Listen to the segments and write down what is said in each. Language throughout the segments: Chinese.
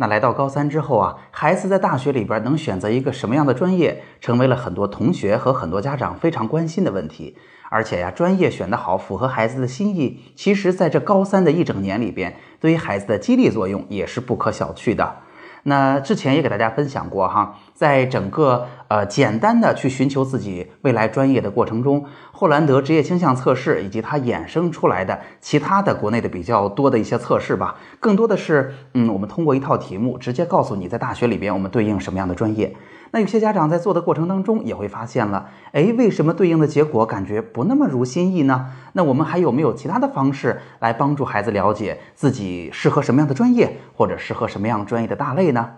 那来到高三之后啊，孩子在大学里边能选择一个什么样的专业，成为了很多同学和很多家长非常关心的问题。而且呀，专业选得好，符合孩子的心意，其实在这高三的一整年里边，对于孩子的激励作用也是不可小觑的。那之前也给大家分享过哈，在整个呃简单的去寻求自己未来专业的过程中，霍兰德职业倾向测试以及它衍生出来的其他的国内的比较多的一些测试吧，更多的是嗯，我们通过一套题目直接告诉你在大学里边我们对应什么样的专业。那有些家长在做的过程当中也会发现了，哎，为什么对应的结果感觉不那么如心意呢？那我们还有没有其他的方式来帮助孩子了解自己适合什么样的专业，或者适合什么样专业的大类呢？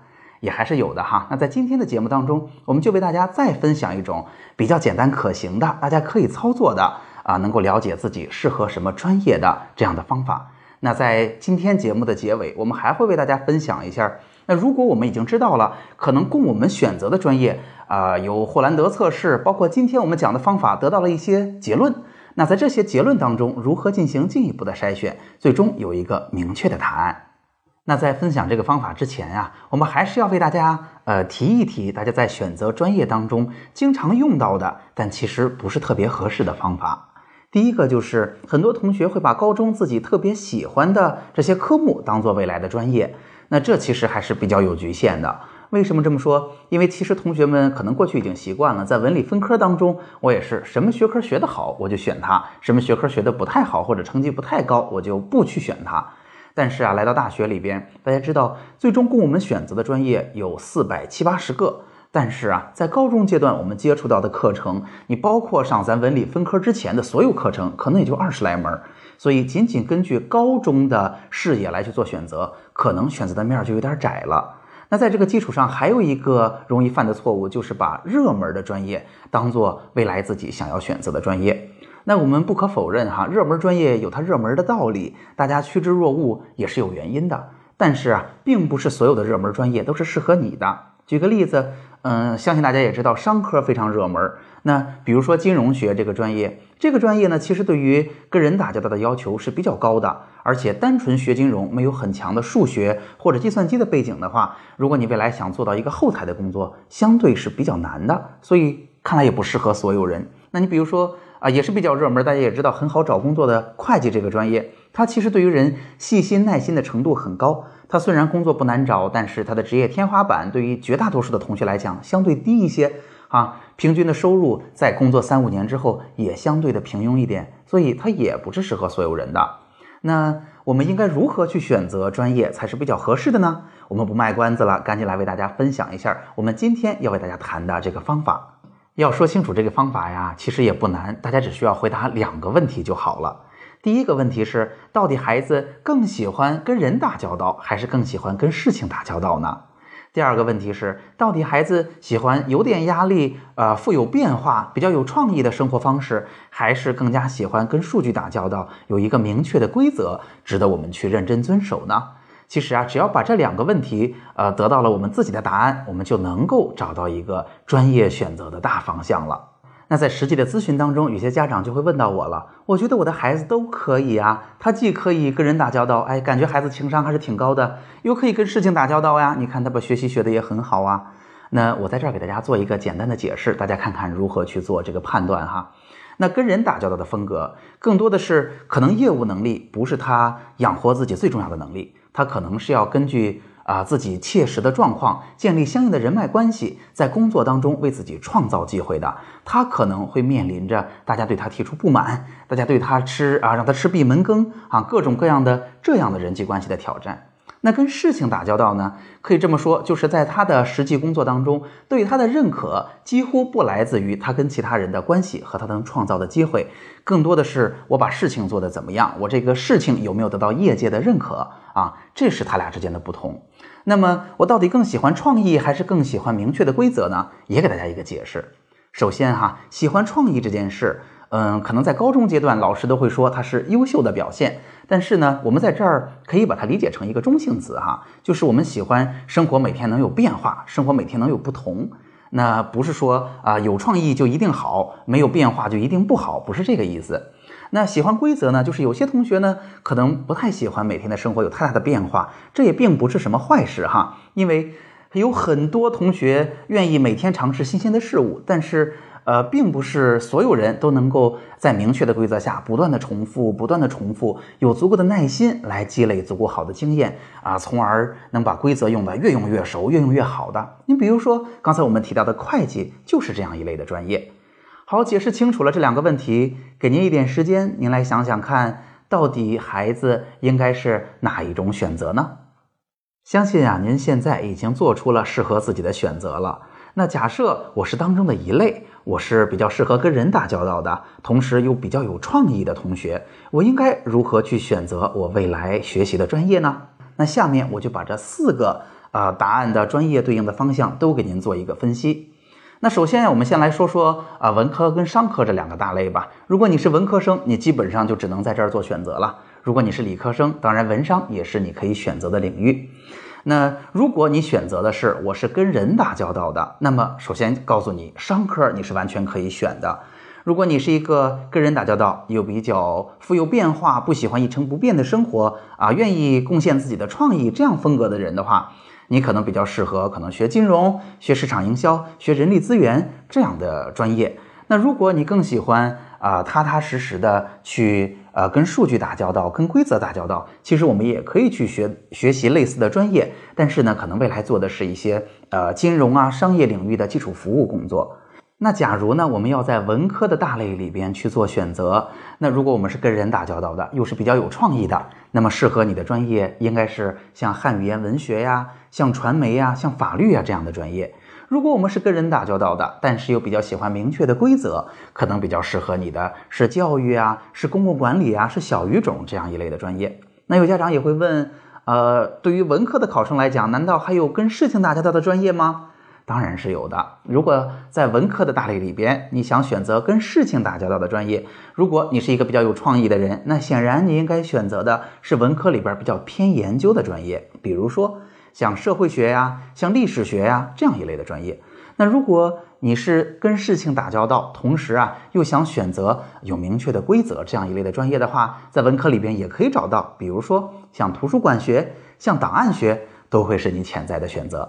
也还是有的哈。那在今天的节目当中，我们就为大家再分享一种比较简单可行的，大家可以操作的啊，能够了解自己适合什么专业的这样的方法。那在今天节目的结尾，我们还会为大家分享一下。那如果我们已经知道了可能供我们选择的专业啊，有霍兰德测试，包括今天我们讲的方法得到了一些结论。那在这些结论当中，如何进行进一步的筛选，最终有一个明确的答案？那在分享这个方法之前呀，我们还是要为大家呃提一提，大家在选择专业当中经常用到的，但其实不是特别合适的方法。第一个就是很多同学会把高中自己特别喜欢的这些科目当做未来的专业。那这其实还是比较有局限的。为什么这么说？因为其实同学们可能过去已经习惯了，在文理分科当中，我也是什么学科学得好，我就选它；什么学科学得不太好，或者成绩不太高，我就不去选它。但是啊，来到大学里边，大家知道，最终供我们选择的专业有四百七八十个。但是啊，在高中阶段，我们接触到的课程，你包括上咱文理分科之前的所有课程，可能也就二十来门。所以，仅仅根据高中的视野来去做选择，可能选择的面就有点窄了。那在这个基础上，还有一个容易犯的错误，就是把热门的专业当做未来自己想要选择的专业。那我们不可否认哈，热门专业有它热门的道理，大家趋之若鹜也是有原因的。但是啊，并不是所有的热门专业都是适合你的。举个例子。嗯，相信大家也知道，商科非常热门。那比如说金融学这个专业，这个专业呢，其实对于跟人打交道的要求是比较高的，而且单纯学金融没有很强的数学或者计算机的背景的话，如果你未来想做到一个后台的工作，相对是比较难的。所以看来也不适合所有人。那你比如说啊，也是比较热门，大家也知道很好找工作的会计这个专业，它其实对于人细心耐心的程度很高。它虽然工作不难找，但是它的职业天花板对于绝大多数的同学来讲相对低一些啊，平均的收入在工作三五年之后也相对的平庸一点，所以它也不是适合所有人的。那我们应该如何去选择专业才是比较合适的呢？我们不卖关子了，赶紧来为大家分享一下我们今天要为大家谈的这个方法。要说清楚这个方法呀，其实也不难，大家只需要回答两个问题就好了。第一个问题是，到底孩子更喜欢跟人打交道，还是更喜欢跟事情打交道呢？第二个问题是，到底孩子喜欢有点压力、呃富有变化、比较有创意的生活方式，还是更加喜欢跟数据打交道，有一个明确的规则，值得我们去认真遵守呢？其实啊，只要把这两个问题，呃，得到了我们自己的答案，我们就能够找到一个专业选择的大方向了。那在实际的咨询当中，有些家长就会问到我了。我觉得我的孩子都可以啊，他既可以跟人打交道，哎，感觉孩子情商还是挺高的，又可以跟事情打交道呀。你看他把学习学的也很好啊。那我在这儿给大家做一个简单的解释，大家看看如何去做这个判断哈。那跟人打交道的风格，更多的是可能业务能力不是他养活自己最重要的能力，他可能是要根据。啊，自己切实的状况，建立相应的人脉关系，在工作当中为自己创造机会的，他可能会面临着大家对他提出不满，大家对他吃啊，让他吃闭门羹啊，各种各样的这样的人际关系的挑战。那跟事情打交道呢？可以这么说，就是在他的实际工作当中，对他的认可几乎不来自于他跟其他人的关系和他能创造的机会，更多的是我把事情做得怎么样，我这个事情有没有得到业界的认可啊？这是他俩之间的不同。那么我到底更喜欢创意还是更喜欢明确的规则呢？也给大家一个解释。首先哈，喜欢创意这件事，嗯，可能在高中阶段老师都会说它是优秀的表现。但是呢，我们在这儿可以把它理解成一个中性词哈，就是我们喜欢生活每天能有变化，生活每天能有不同。那不是说啊有创意就一定好，没有变化就一定不好，不是这个意思。那喜欢规则呢，就是有些同学呢可能不太喜欢每天的生活有太大的变化，这也并不是什么坏事哈，因为。有很多同学愿意每天尝试新鲜的事物，但是，呃，并不是所有人都能够在明确的规则下不断的重复、不断的重复，有足够的耐心来积累足够好的经验啊，从而能把规则用的越用越熟、越用越好的。你比如说，刚才我们提到的会计就是这样一类的专业。好，解释清楚了这两个问题，给您一点时间，您来想想看，到底孩子应该是哪一种选择呢？相信啊，您现在已经做出了适合自己的选择了。那假设我是当中的一类，我是比较适合跟人打交道的，同时又比较有创意的同学，我应该如何去选择我未来学习的专业呢？那下面我就把这四个呃答案的专业对应的方向都给您做一个分析。那首先我们先来说说啊文科跟商科这两个大类吧。如果你是文科生，你基本上就只能在这儿做选择了。如果你是理科生，当然文商也是你可以选择的领域。那如果你选择的是我是跟人打交道的，那么首先告诉你，商科你是完全可以选的。如果你是一个跟人打交道又比较富有变化、不喜欢一成不变的生活啊，愿意贡献自己的创意这样风格的人的话，你可能比较适合可能学金融、学市场营销、学人力资源这样的专业。那如果你更喜欢啊，踏踏实实的去。呃，跟数据打交道，跟规则打交道，其实我们也可以去学学习类似的专业，但是呢，可能未来做的是一些呃金融啊、商业领域的基础服务工作。那假如呢，我们要在文科的大类里边去做选择，那如果我们是跟人打交道的，又是比较有创意的，那么适合你的专业应该是像汉语言文学呀、像传媒呀、像法律啊这样的专业。如果我们是跟人打交道的，但是又比较喜欢明确的规则，可能比较适合你的是教育啊，是公共管理啊，是小语种这样一类的专业。那有家长也会问，呃，对于文科的考生来讲，难道还有跟事情打交道的专业吗？当然是有的。如果在文科的大类里边，你想选择跟事情打交道的专业，如果你是一个比较有创意的人，那显然你应该选择的是文科里边比较偏研究的专业，比如说。像社会学呀，像历史学呀这样一类的专业，那如果你是跟事情打交道，同时啊又想选择有明确的规则这样一类的专业的话，在文科里边也可以找到，比如说像图书馆学、像档案学，都会是你潜在的选择。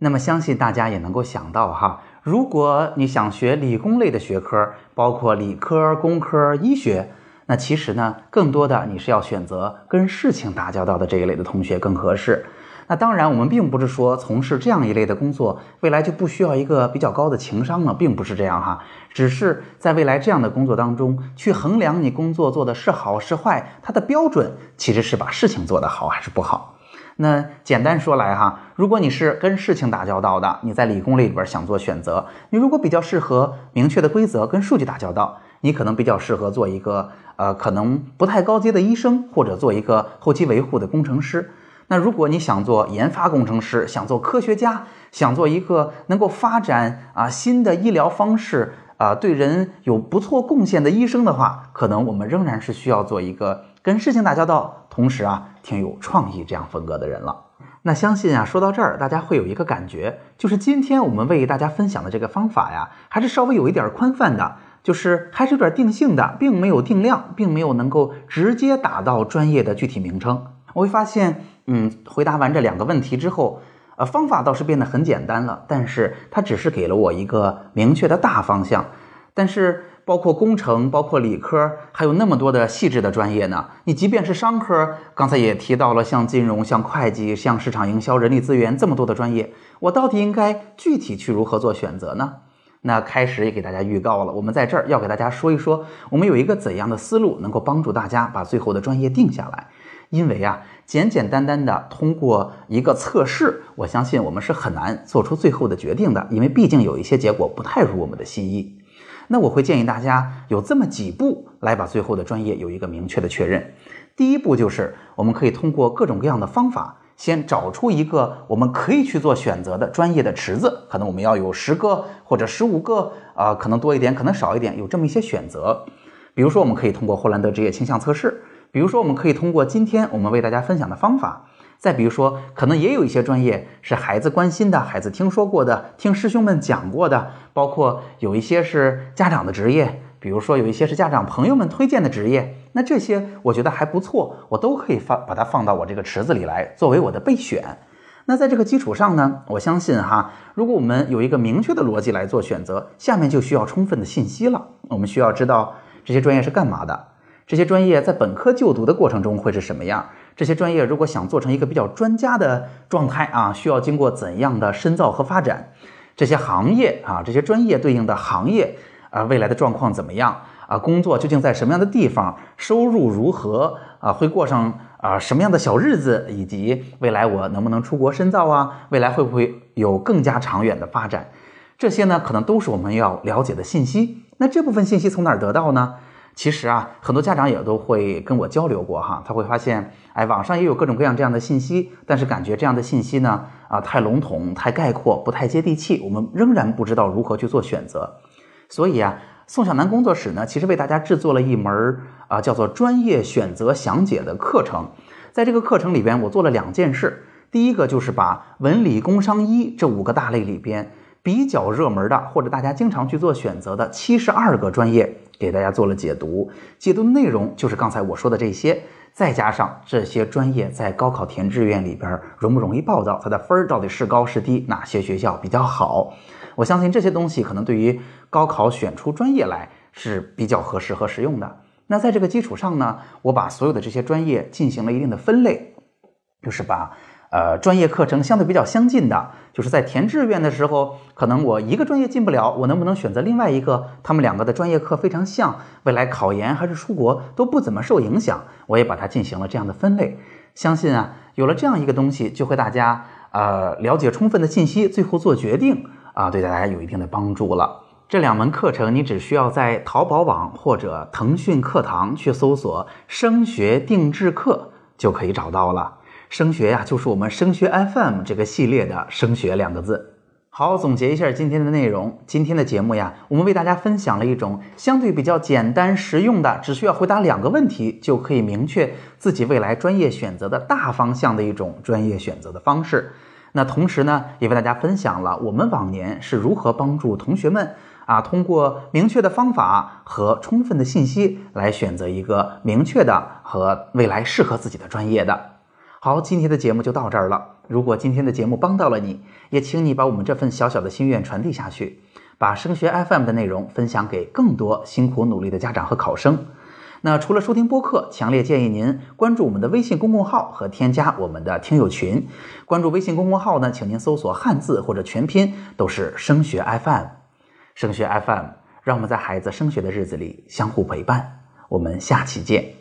那么相信大家也能够想到哈，如果你想学理工类的学科，包括理科、工科、医学，那其实呢，更多的你是要选择跟事情打交道的这一类的同学更合适。那当然，我们并不是说从事这样一类的工作，未来就不需要一个比较高的情商了，并不是这样哈。只是在未来这样的工作当中，去衡量你工作做的是好是坏，它的标准其实是把事情做得好还是不好。那简单说来哈，如果你是跟事情打交道的，你在理工类里边想做选择，你如果比较适合明确的规则跟数据打交道，你可能比较适合做一个呃可能不太高阶的医生，或者做一个后期维护的工程师。那如果你想做研发工程师，想做科学家，想做一个能够发展啊新的医疗方式啊对人有不错贡献的医生的话，可能我们仍然是需要做一个跟事情打交道，同时啊挺有创意这样风格的人了。那相信啊说到这儿，大家会有一个感觉，就是今天我们为大家分享的这个方法呀，还是稍微有一点宽泛的，就是还是有点定性的，并没有定量，并没有能够直接打到专业的具体名称。我会发现。嗯，回答完这两个问题之后，呃，方法倒是变得很简单了，但是它只是给了我一个明确的大方向。但是，包括工程、包括理科，还有那么多的细致的专业呢。你即便是商科，刚才也提到了，像金融、像会计、像市场营销、人力资源这么多的专业，我到底应该具体去如何做选择呢？那开始也给大家预告了，我们在这儿要给大家说一说，我们有一个怎样的思路能够帮助大家把最后的专业定下来。因为啊，简简单单的通过一个测试，我相信我们是很难做出最后的决定的，因为毕竟有一些结果不太如我们的心意。那我会建议大家有这么几步来把最后的专业有一个明确的确认。第一步就是，我们可以通过各种各样的方法，先找出一个我们可以去做选择的专业的池子，可能我们要有十个或者十五个，啊，可能多一点，可能少一点，有这么一些选择。比如说，我们可以通过霍兰德职业倾向测试；比如说，我们可以通过今天我们为大家分享的方法；再比如说，可能也有一些专业是孩子关心的、孩子听说过的、听师兄们讲过的，包括有一些是家长的职业，比如说有一些是家长朋友们推荐的职业。那这些我觉得还不错，我都可以放把它放到我这个池子里来，作为我的备选。那在这个基础上呢，我相信哈，如果我们有一个明确的逻辑来做选择，下面就需要充分的信息了。我们需要知道。这些专业是干嘛的？这些专业在本科就读的过程中会是什么样？这些专业如果想做成一个比较专家的状态啊，需要经过怎样的深造和发展？这些行业啊，这些专业对应的行业啊，未来的状况怎么样啊？工作究竟在什么样的地方？收入如何啊？会过上啊什么样的小日子？以及未来我能不能出国深造啊？未来会不会有更加长远的发展？这些呢，可能都是我们要了解的信息。那这部分信息从哪儿得到呢？其实啊，很多家长也都会跟我交流过哈，他会发现，哎，网上也有各种各样这样的信息，但是感觉这样的信息呢，啊，太笼统、太概括，不太接地气，我们仍然不知道如何去做选择。所以啊，宋小南工作室呢，其实为大家制作了一门啊，叫做专业选择详解的课程。在这个课程里边，我做了两件事，第一个就是把文理工商医这五个大类里边。比较热门的，或者大家经常去做选择的七十二个专业，给大家做了解读。解读的内容就是刚才我说的这些，再加上这些专业在高考填志愿里边容不容易报到，它的分儿到底是高是低，哪些学校比较好？我相信这些东西可能对于高考选出专业来是比较合适和实用的。那在这个基础上呢，我把所有的这些专业进行了一定的分类，就是把。呃，专业课程相对比较相近的，就是在填志愿的时候，可能我一个专业进不了，我能不能选择另外一个？他们两个的专业课非常像，未来考研还是出国都不怎么受影响。我也把它进行了这样的分类。相信啊，有了这样一个东西，就会大家呃了解充分的信息，最后做决定啊，对大家有一定的帮助了。这两门课程，你只需要在淘宝网或者腾讯课堂去搜索“升学定制课”就可以找到了。升学呀，就是我们升学 FM 这个系列的“升学”两个字。好，总结一下今天的内容。今天的节目呀，我们为大家分享了一种相对比较简单实用的，只需要回答两个问题就可以明确自己未来专业选择的大方向的一种专业选择的方式。那同时呢，也为大家分享了我们往年是如何帮助同学们啊，通过明确的方法和充分的信息来选择一个明确的和未来适合自己的专业的。好，今天的节目就到这儿了。如果今天的节目帮到了你，也请你把我们这份小小的心愿传递下去，把升学 FM 的内容分享给更多辛苦努力的家长和考生。那除了收听播客，强烈建议您关注我们的微信公共号和添加我们的听友群。关注微信公共号呢，请您搜索汉字或者全拼，都是升学 FM。升学 FM，让我们在孩子升学的日子里相互陪伴。我们下期见。